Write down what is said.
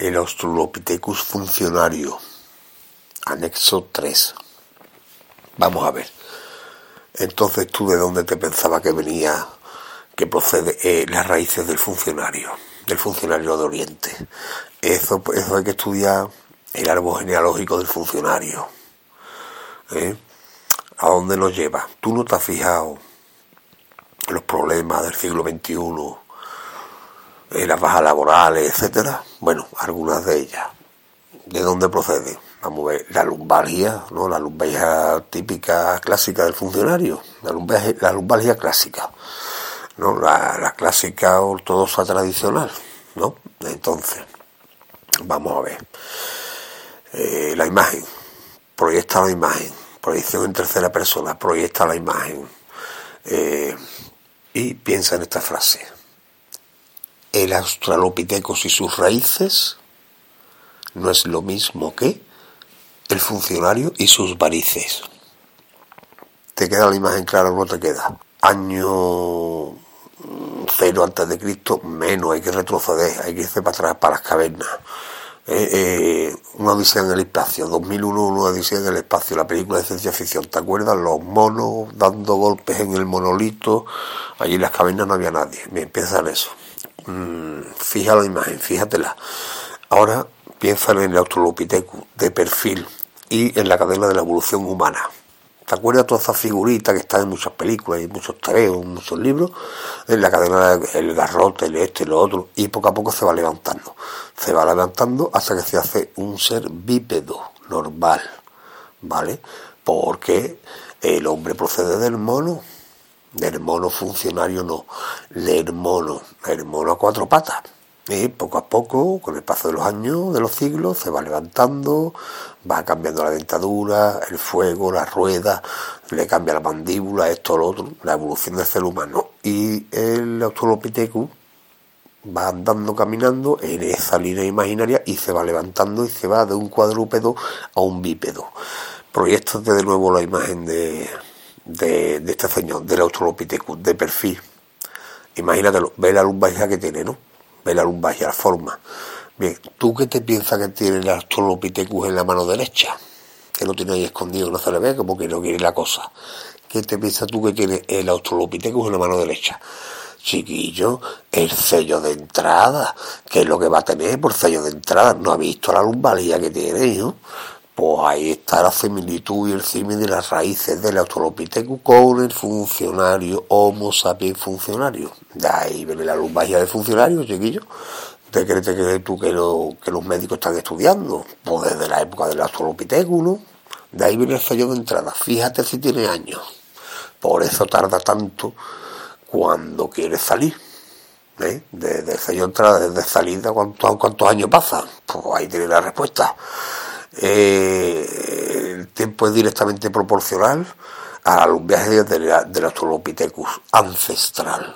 el Australopithecus funcionario, anexo 3. Vamos a ver. Entonces, ¿tú de dónde te pensaba que venía, que procede eh, las raíces del funcionario, del funcionario de Oriente? Eso, eso hay que estudiar el árbol genealógico del funcionario. ¿eh? ¿A dónde nos lleva? ¿Tú no te has fijado los problemas del siglo XXI, en las bajas laborales, etcétera? Bueno, algunas de ellas. ¿De dónde procede? Vamos a ver, la lumbalgia, ¿no? La lumbalgia típica clásica del funcionario, la lumbalgia, la clásica, ¿no? La, la clásica ortodoxa tradicional, ¿no? Entonces, vamos a ver. Eh, la imagen, proyecta la imagen, proyección en tercera persona, proyecta la imagen eh, y piensa en esta frase. El australopithecus y sus raíces no es lo mismo que el funcionario y sus varices. ¿Te queda la imagen clara o no te queda? Año cero antes de Cristo, menos, hay que retroceder, hay que irse para atrás, para las cavernas. Eh, eh, una odisea en el espacio, 2001, una odisea en el espacio, la película de ciencia ficción, ¿te acuerdas? Los monos dando golpes en el monolito, allí en las cavernas no había nadie, bien, piensa en eso. Mm, fija la imagen, fíjatela. Ahora piensa en el Australopithecus de perfil y en la cadena de la evolución humana. ¿Te acuerdas de todas esas figuritas que están en muchas películas y muchos tareos, en muchos libros? En la cadena del garrote, el este, lo otro, y poco a poco se va levantando. Se va levantando hasta que se hace un ser bípedo, normal, ¿vale? Porque el hombre procede del mono, del mono funcionario no, del mono, del mono a cuatro patas. Y poco a poco, con el paso de los años, de los siglos, se va levantando, va cambiando la dentadura, el fuego, la rueda, le cambia la mandíbula, esto, lo otro, la evolución del ser humano. Y el Australopithecus va andando, caminando en esa línea imaginaria y se va levantando y se va de un cuadrúpedo a un bípedo. Proyectate de nuevo la imagen de, de, este señor, del Australopithecus, de perfil. Imagínatelo, ve la luz baja que tiene, ¿no? ve la lumbalgia, la forma. Bien, ¿tú qué te piensas que tiene el Australopithecus en la mano derecha? Que lo tiene ahí escondido, no se le ve, como que no quiere la cosa. ¿Qué te piensas tú que tiene el Australopithecus en la mano derecha? Chiquillo, el sello de entrada, ¿qué es lo que va a tener por sello de entrada? ¿No ha visto la lumbalgia que tiene, hijo? Pues ahí está la similitud y el símil de las raíces del Australopithecus con el funcionario Homo sapiens funcionario. De ahí viene la lumbalgia de funcionario, chiquillo. ¿Te crees que tú que, que los médicos están estudiando? Pues desde la época del Australopithecus, ¿no? De ahí viene el sello de entrada. Fíjate si tiene años. Por eso tarda tanto cuando quiere salir. ¿eh? Desde el sello de entrada, desde salida, ¿cuántos, cuántos años pasan? Pues ahí tiene la respuesta. Eh, el tiempo es directamente proporcional a los viajes del Australopithecus ancestral.